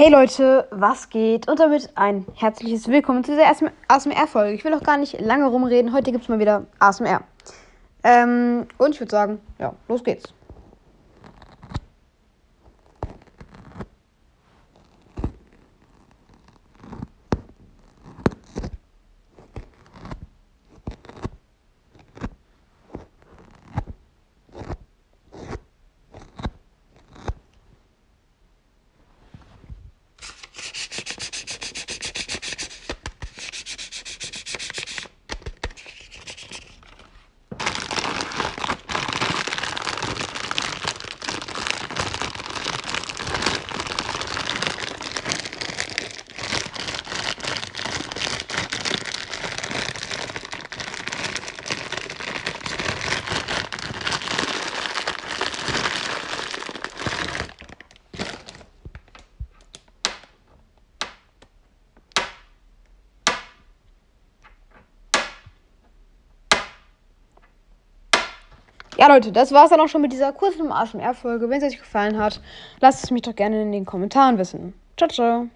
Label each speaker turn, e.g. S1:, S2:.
S1: Hey Leute, was geht? Und damit ein herzliches Willkommen zu dieser ASMR-Folge. Ich will auch gar nicht lange rumreden. Heute gibt es mal wieder ASMR. Ähm, und ich würde sagen, ja, los geht's. Ja, Leute, das war's dann auch schon mit dieser kurzen ASMR-Folge. Wenn es euch gefallen hat, lasst es mich doch gerne in den Kommentaren wissen. Ciao, ciao.